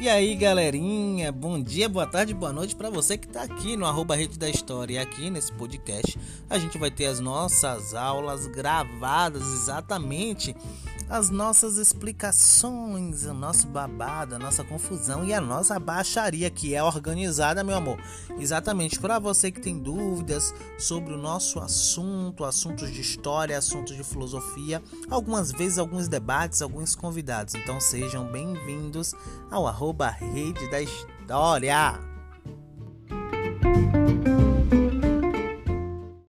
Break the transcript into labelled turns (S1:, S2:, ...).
S1: E aí, galerinha, bom dia, boa tarde, boa noite para você que está aqui no arroba Rede da História. E aqui nesse podcast a gente vai ter as nossas aulas gravadas exatamente as nossas explicações, o nosso babado, a nossa confusão e a nossa baixaria que é organizada, meu amor. Exatamente para você que tem dúvidas sobre o nosso assunto, assuntos de história, assuntos de filosofia, algumas vezes alguns debates, alguns convidados. Então sejam bem-vindos ao arroba Rede da História.